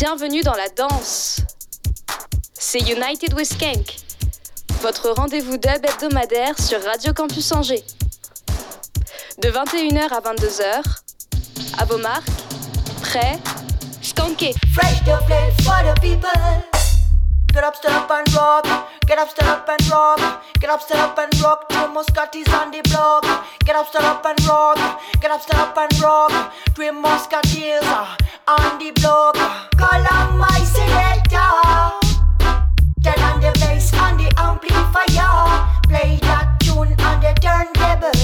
Bienvenue dans la danse. C'est United with Skank, votre rendez-vous dub hebdomadaire sur Radio Campus Angers. De 21h à 22h, à vos marques, prêts, skanké. Fresh the plate for the people. Get up, stand up and rock. Get up, stand up and rock. Get up, stand up and rock. Two Muscatis on the block. Get up, stand up and rock. Get up, stand up and rock. Three Muscatis uh, on the block. Call on my selector. Turn on the bass on the amplifier. Play that tune on the turntable.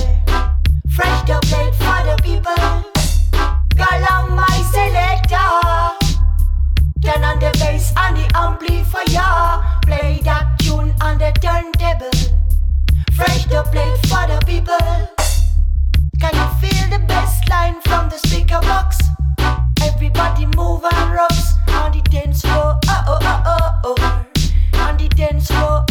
Fresh the plate for the people. Call on my selector. Turn on the bass on the amplifier. Play that tune on the turntable. Fresh the plate for the people. Can you feel the bass line from the speaker box? Everybody move and rocks on the dance floor. Oh oh oh oh oh. On the dance floor.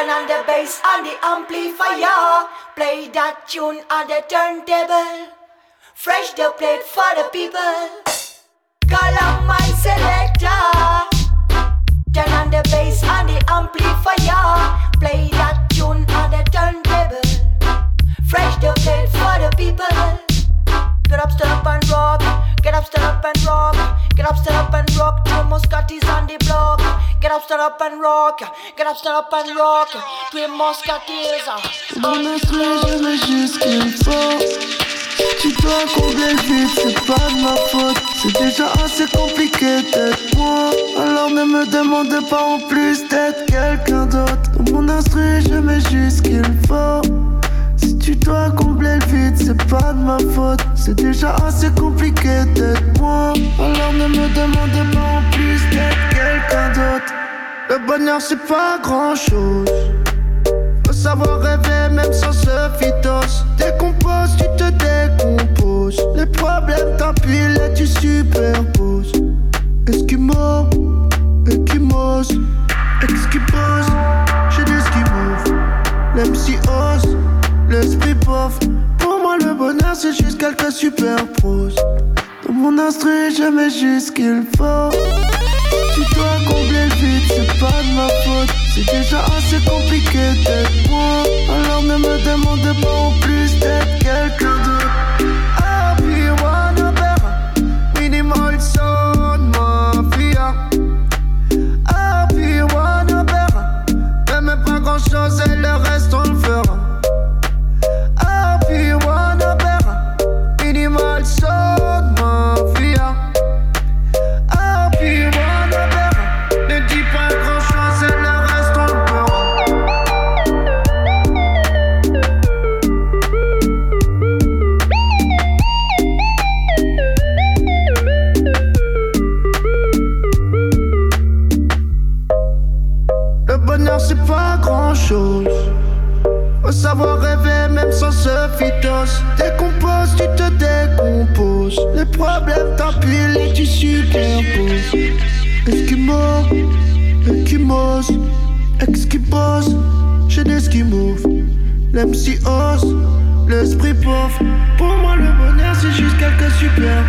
Turn on the bass on the amplifier. Play that tune on the turntable. Fresh the plate for the people. Call on my selector. Turn on the bass on the amplifier. Play that tune on the turntable. Fresh the plate for the people. Get up, stand up and rock. Get up, stand up and rock. Get up, stand up and rock. The block. Get up, stand up and rock. Get up, stand up and rock. Three Muscatis. Mon instru, je mets juste ce qu'il faut. Tu dois combler le vide, c'est pas de ma faute. C'est déjà assez compliqué d'être moi. Alors ne me demande pas en plus d'être quelqu'un d'autre. Dans mon instru, je mets juste qu'il faut. Si tu dois combler le vide, c'est pas de ma faute. C'est déjà assez compliqué d'être moi. Alors ne me demande pas en plus d'être quelqu'un d'autre. Le bonheur, c'est pas grand chose. Faut savoir rêver même sans ce phytos. Décompose, tu te décomposes. Les problèmes t'empilent et tu superposes. Esquimaux, Esquimos, Esquimos J'ai des esquimaux L'MC ose, l'esprit pauvre Pour moi le bonheur c'est juste quelques superposes Dans mon instru je mets juste ce qu'il faut tu dois combler le vide, c'est pas de ma faute. C'est déjà assez compliqué d'être moi. Alors ne me demande pas en plus d'être quelqu'un d'autre. Les problèmes t'empilent et tu superposes. Esquimaux, Esquimos, Esquimos, j'ai des esquimaux. L'MC ose, l'esprit pauvre. Pour moi, le bonheur c'est juste quelques super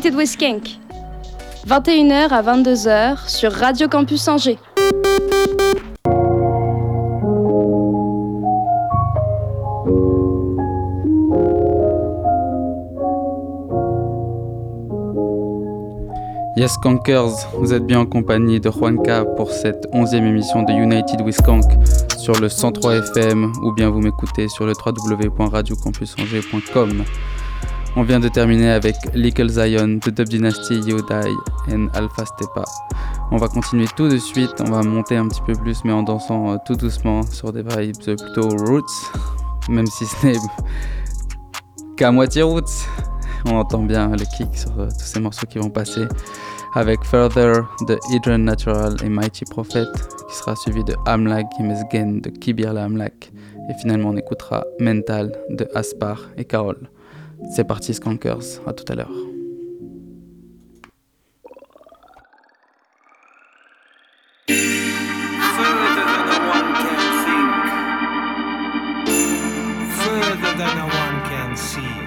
United with Skank. 21h à 22h sur Radio Campus Angers. Yes Skankers, vous êtes bien en compagnie de Juanca pour cette onzième émission de United with Skank sur le 103 FM ou bien vous m'écoutez sur le www.radiocampusangers.com. On vient de terminer avec Little Zion de Dub Dynasty, Yodai et Alpha Stepa. On va continuer tout de suite, on va monter un petit peu plus mais en dansant euh, tout doucement sur des vibes plutôt roots, même si ce n'est qu'à moitié roots. On entend bien le kick sur euh, tous ces morceaux qui vont passer avec Further de Hydran Natural et Mighty Prophet qui sera suivi de Amlag et Mesgen de Kibir la Amlak et finalement on écoutera Mental de Aspar et Carol. C'est parti Skankers, à tout à l'heure. Further than a one can see.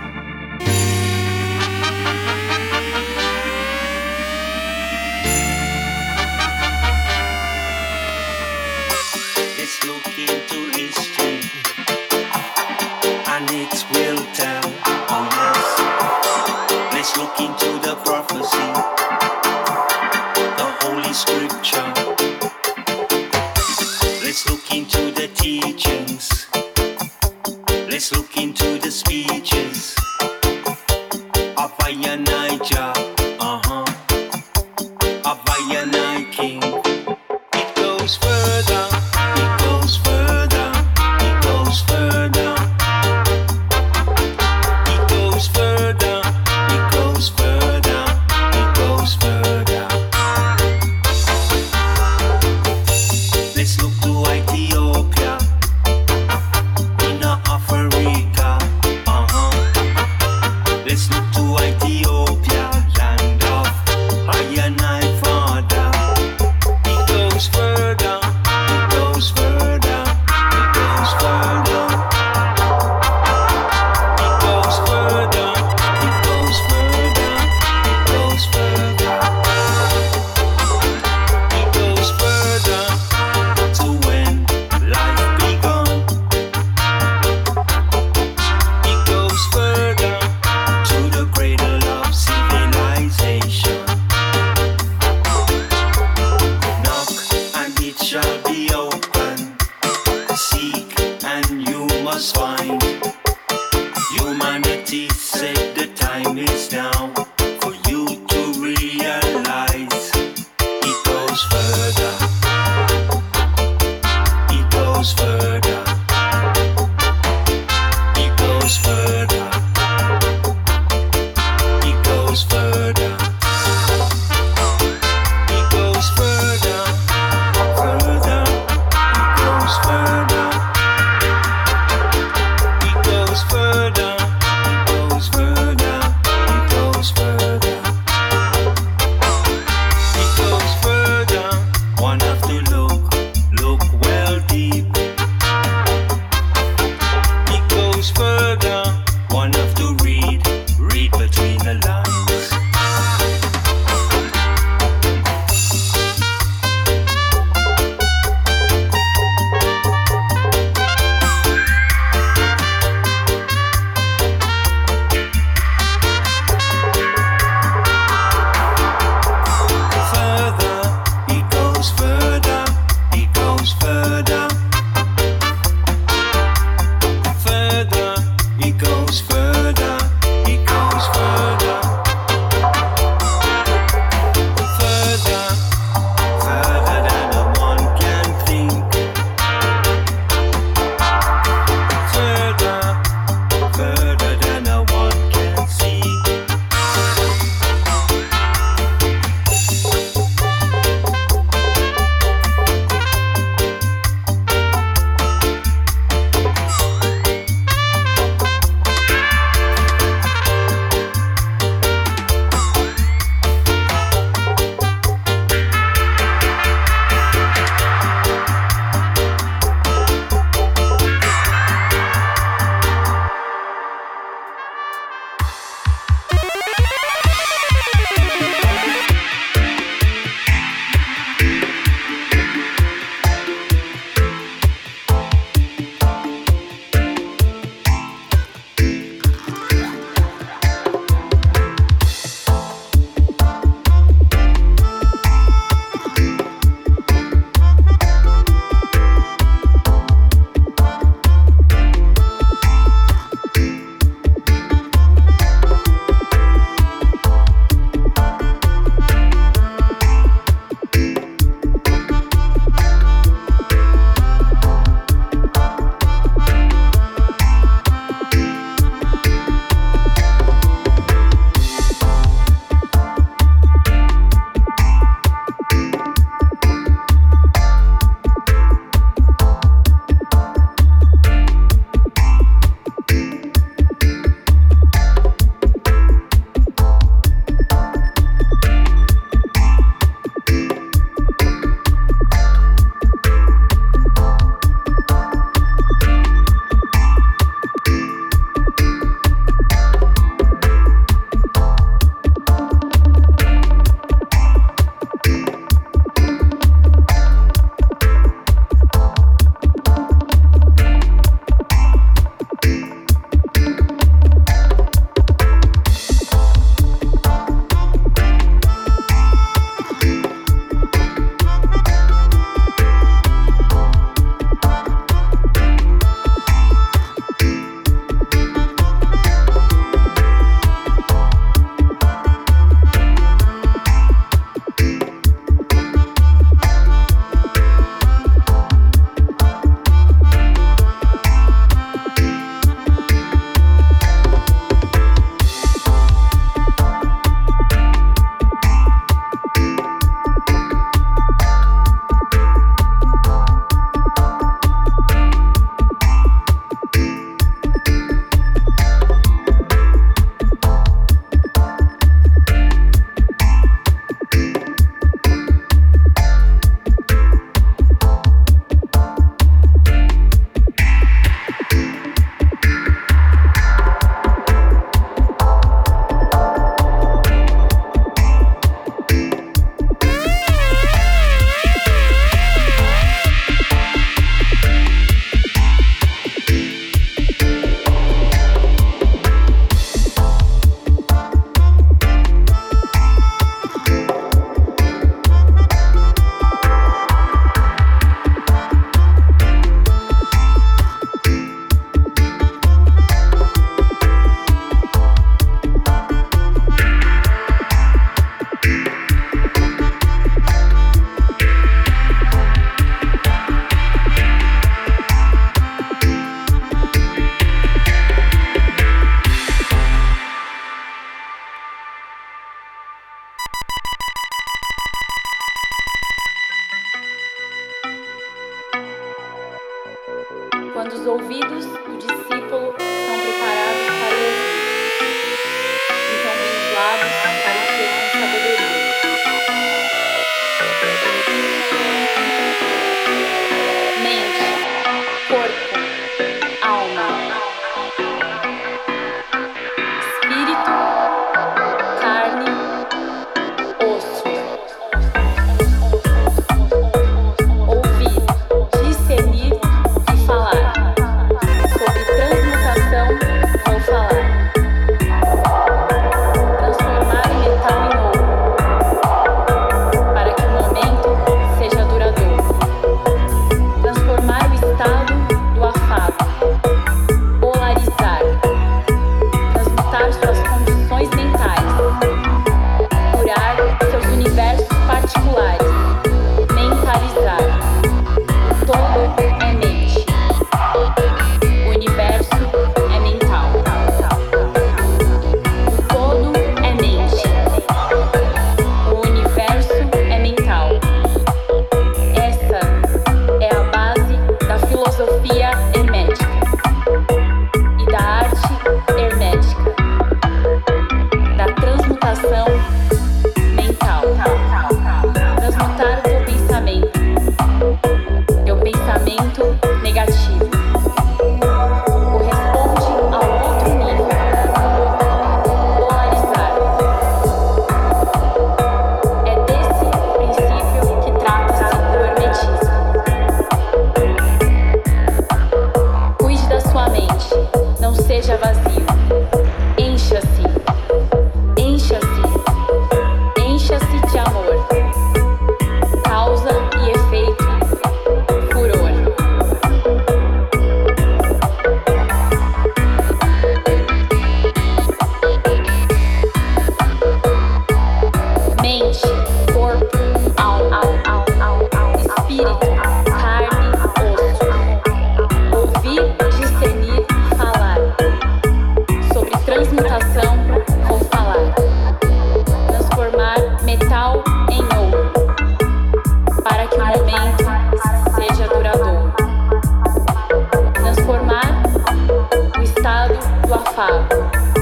sua.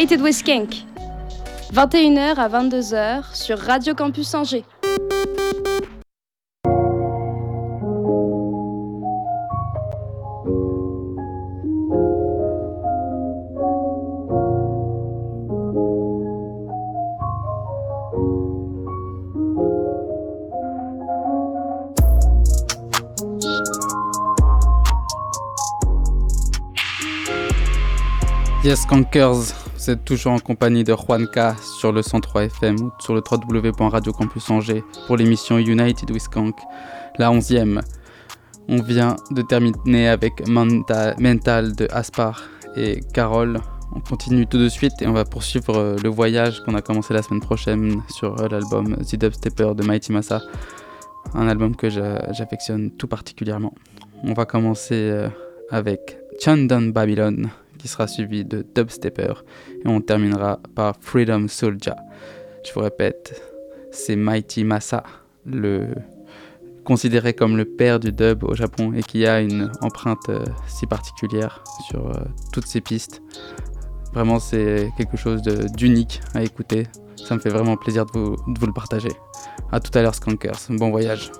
United with Skank. 21h à 22h sur Radio Campus Angers. Yes, Skankers, vous êtes toujours en compagnie de Juanca sur le 103 FM ou sur le www.radiocampusangers pour l'émission United with Skank, la 11e. On vient de terminer avec Mental de Aspar et Carole. On continue tout de suite et on va poursuivre euh, le voyage qu'on a commencé la semaine prochaine sur euh, l'album The Dubstepper de Mighty Massa, un album que j'affectionne tout particulièrement. On va commencer euh, avec Chandan Babylon qui sera suivi de Dubstepper et on terminera par Freedom Soldier. Je vous répète, c'est Mighty Massa, le considéré comme le père du dub au Japon et qui a une empreinte euh, si particulière sur euh, toutes ses pistes. Vraiment, c'est quelque chose d'unique à écouter. Ça me fait vraiment plaisir de vous, le partager. A tout à l'heure, Skankers. Bon voyage.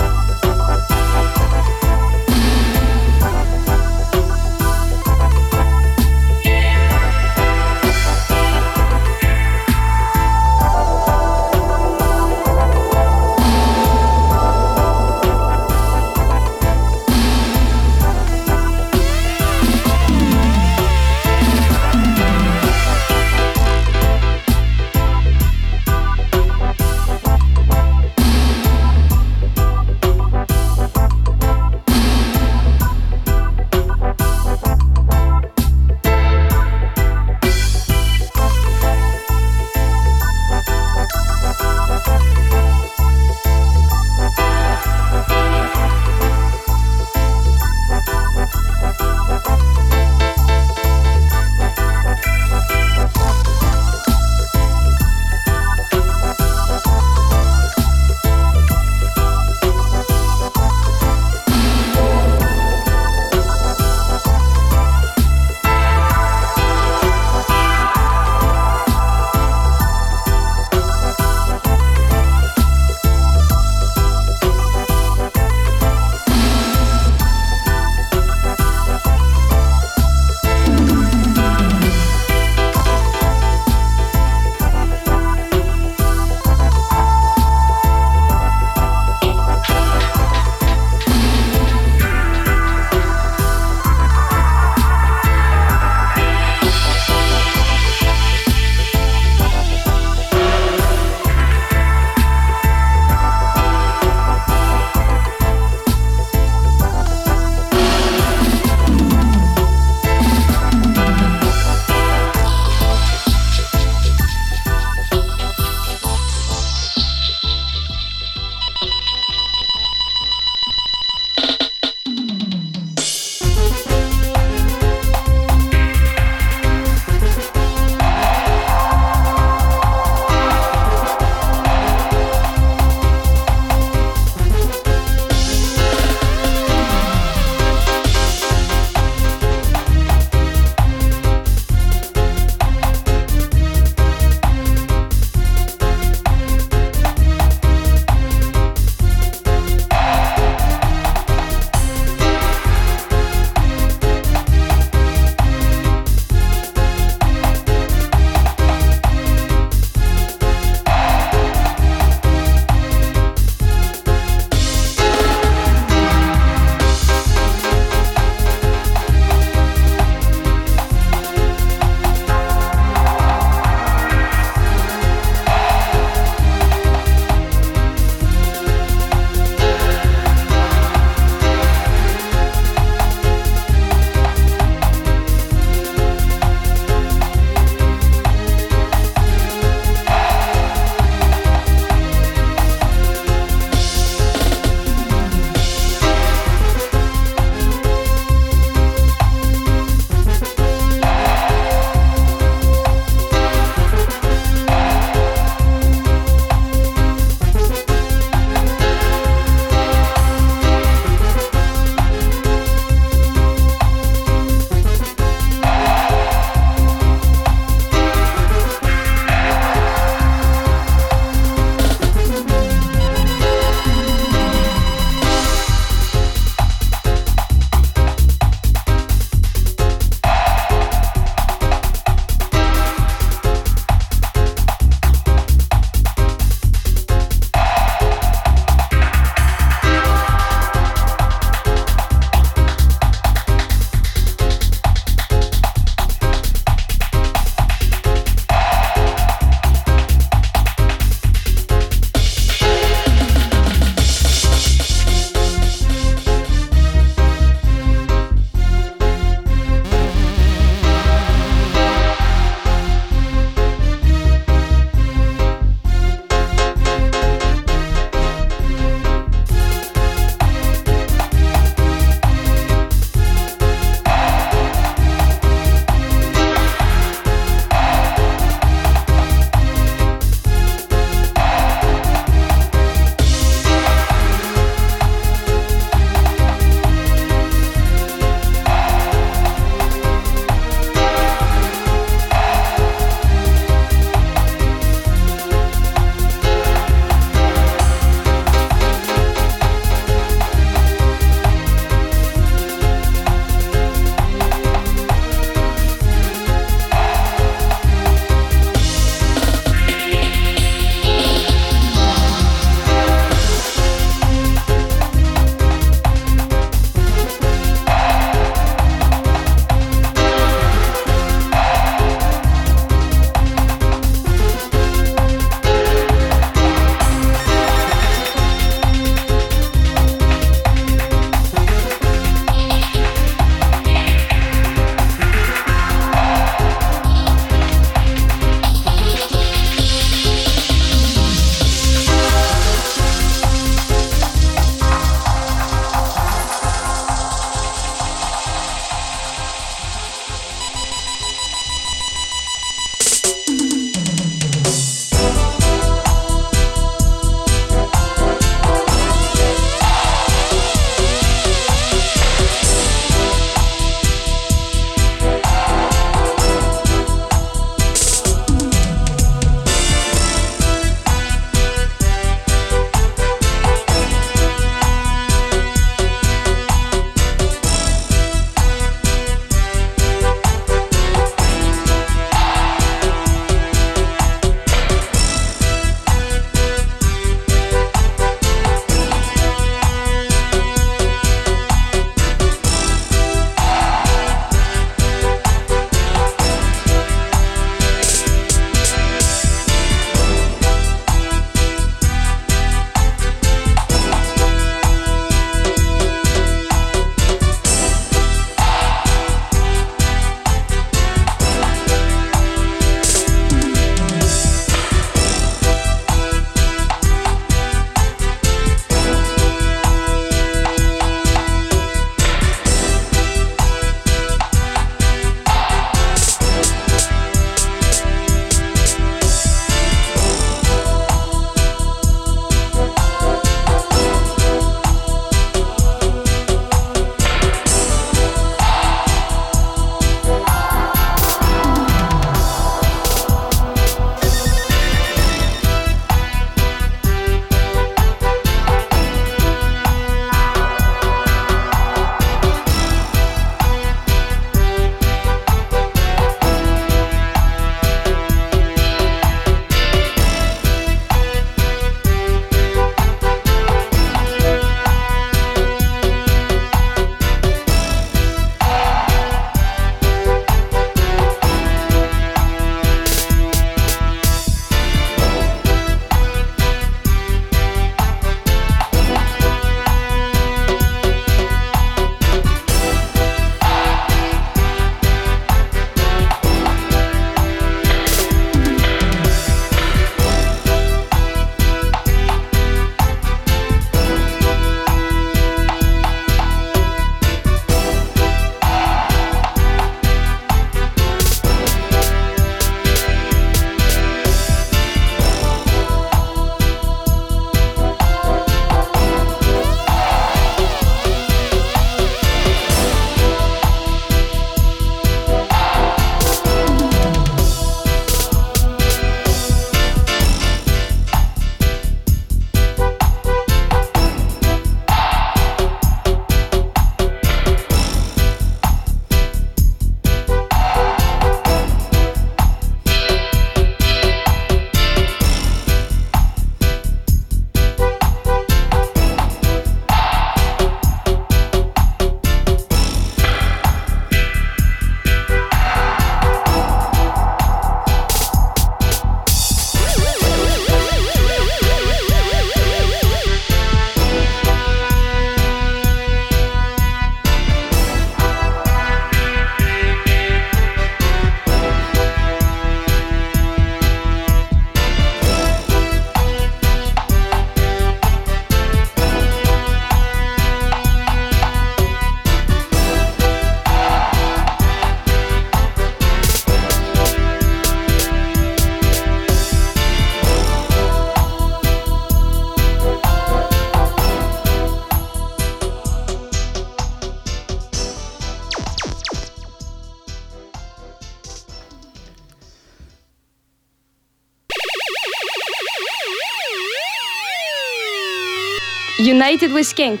United with Skank.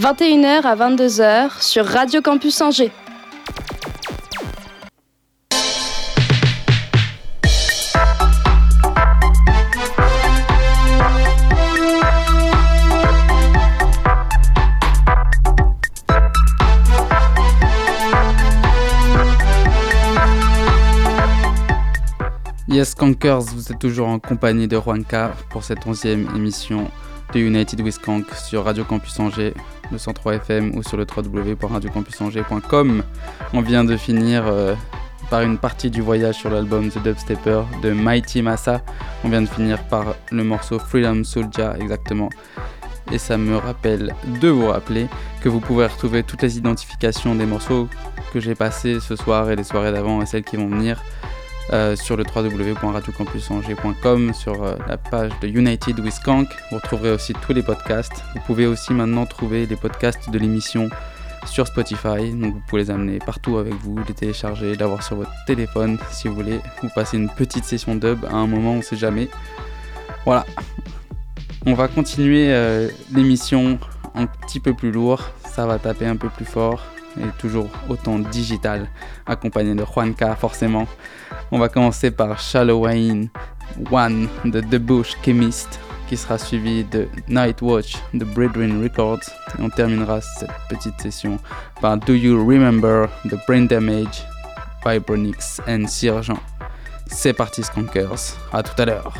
21h à 22h sur Radio Campus Angers. Yes, Skankers, vous êtes toujours en compagnie de Juanca pour cette onzième émission United with sur Radio Campus Angers, le 103 FM ou sur le www.radiocampusangers.com. On vient de finir euh, par une partie du voyage sur l'album The Dubstepper de Mighty Massa. On vient de finir par le morceau Freedom Soldier exactement. Et ça me rappelle de vous rappeler que vous pouvez retrouver toutes les identifications des morceaux que j'ai passés ce soir et les soirées d'avant et celles qui vont venir euh, sur le www.radiocampusangers.com, sur euh, la page de United with Kank. Vous retrouverez aussi tous les podcasts. Vous pouvez aussi maintenant trouver les podcasts de l'émission sur Spotify. Donc vous pouvez les amener partout avec vous, les télécharger, l'avoir sur votre téléphone si vous voulez. Vous passez une petite session dub à un moment, on sait jamais. Voilà. On va continuer euh, l'émission un petit peu plus lourd. Ça va taper un peu plus fort et toujours autant digital, accompagné de Juanca forcément. On va commencer par Shallow Wayne One de The Bush Chemist, qui sera suivi de Night Watch de Records. Et on terminera cette petite session par Do You Remember the Brain Damage by Bronix and Sirgeant. C'est parti Skankers, à tout à l'heure.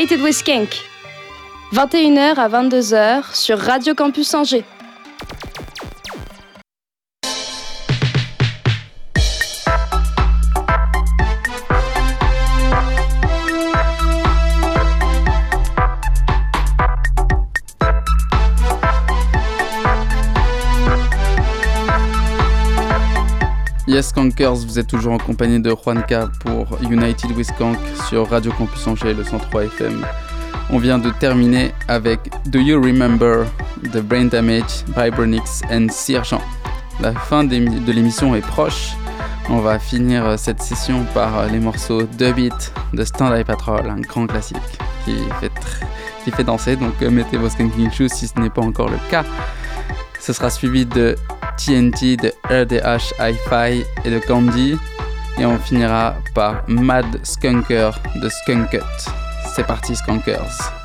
United with Kink. 21h à 22h sur Radio Campus Angers. Vous êtes toujours en compagnie de Juanca pour United with Skank sur Radio Campus Angers, le 103 FM. On vient de terminer avec Do You Remember The Brain Damage, Vibronix and Sergent. La fin de l'émission est proche. On va finir cette session par les morceaux The Beat de Stand Patrol, un grand classique qui fait, qui fait danser. Donc mettez vos skanking shoes si ce n'est pas encore le cas. Ce sera suivi de TNT, de RDH Hi-Fi et de Candy. Et on finira par Mad Skunker de Skunkut. C'est parti, Skunkers.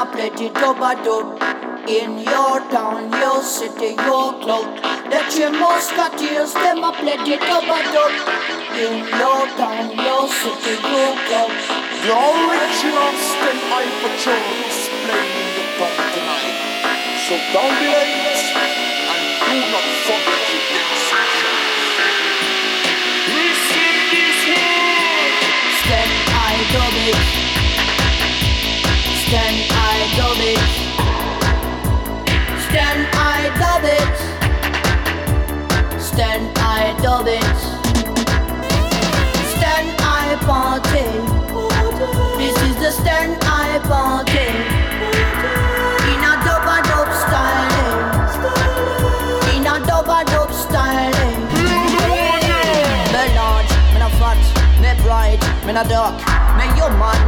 I played the in your town, your city, your cloak. that you Cotillas, them I played the troubadour in your town, your city, your cloak. The original Then I patrol is playing the top tonight. So don't be late and do not forget your exception. We this world. Stem I double. Stand party. This is the stand I party. In a dub a dub. In a dub a dub. Me large, me fat, me bright, me dark, me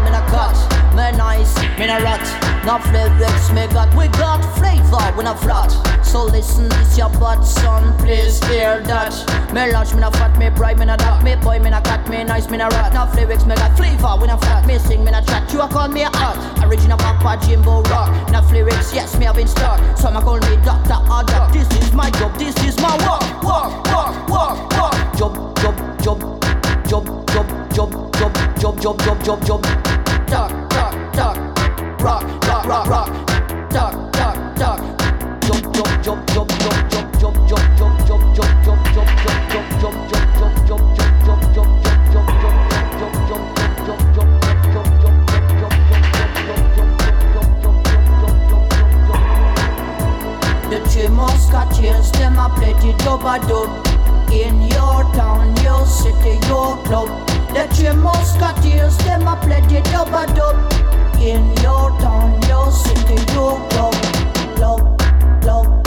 me cut, me nice, me not rot. No lyrics me got, we got flavor, we not flat. So listen, this your butt, son, please hear that. Me large, me not fat, me bright, me not dark, me boy, me not cat, me nice, me not rat. No lyrics me got flavor, we not flat. Me sing, me not chat, you a call me a art. Original Papa Jimbo rock. No lyrics, yes, me have been stuck. Some a call me doctor or doc. This is my job, this is my work, work, work, work, work. Job, job, job, job, job, job, job, job, job, job, job, job. Duck, duck, duck. Rock, rock, rock, rock, duck, duck, duck, jump, jump, jump, jump, jump, jump, jump, jump, jump, jump, jump, jump, jump, jump, jump, jump, jump. musketeers, them a play the dub-a-dub In your town, your city, your club The three musketeers, them a play the dub-a-dub in your town, your city, your club. Club, club,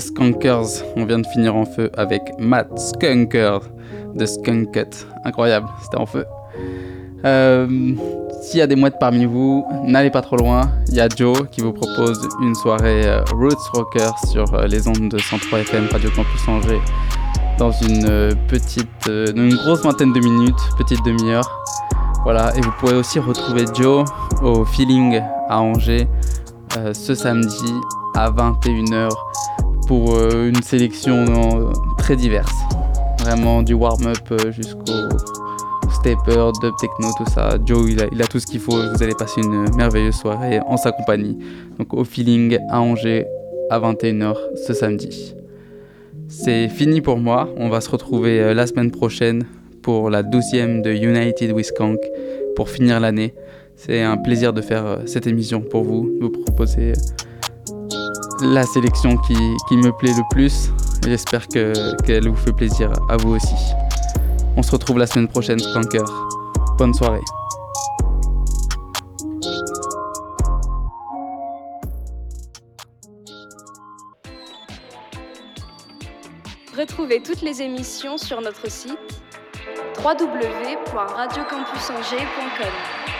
Skunkers, on vient de finir en feu avec Matt Skunker de Skunkut. Incroyable, c'était en feu. Euh, S'il y a des mouettes parmi vous, n'allez pas trop loin. Il y a Joe qui vous propose une soirée euh, Roots Rocker sur euh, les ondes de 103 FM Radio Campus Angers dans une petite, une grosse vingtaine de minutes, petite demi-heure. Voilà, et vous pourrez aussi retrouver Joe au Feeling à Angers ce samedi à 21h pour euh, une sélection très diverse. Vraiment du warm-up euh, jusqu'au stepper, dub techno, tout ça. Joe, il a, tout ce qu'il faut. Vous allez passer une merveilleuse soirée en sa compagnie. Donc au feeling à Angers à 21h ce samedi. C'est fini pour moi. On va se retrouver euh, la semaine prochaine pour la 12e de United with Skank pour finir l'année. C'est un plaisir de faire cette émission pour vous, de vous proposer la sélection qui, me plaît le plus. J'espère que- qu'elle vous fait plaisir à vous aussi. On se retrouve la semaine prochaine, Skanker. Bonne soirée. Retrouvez toutes les émissions sur notre site www.radiocampusangers.com.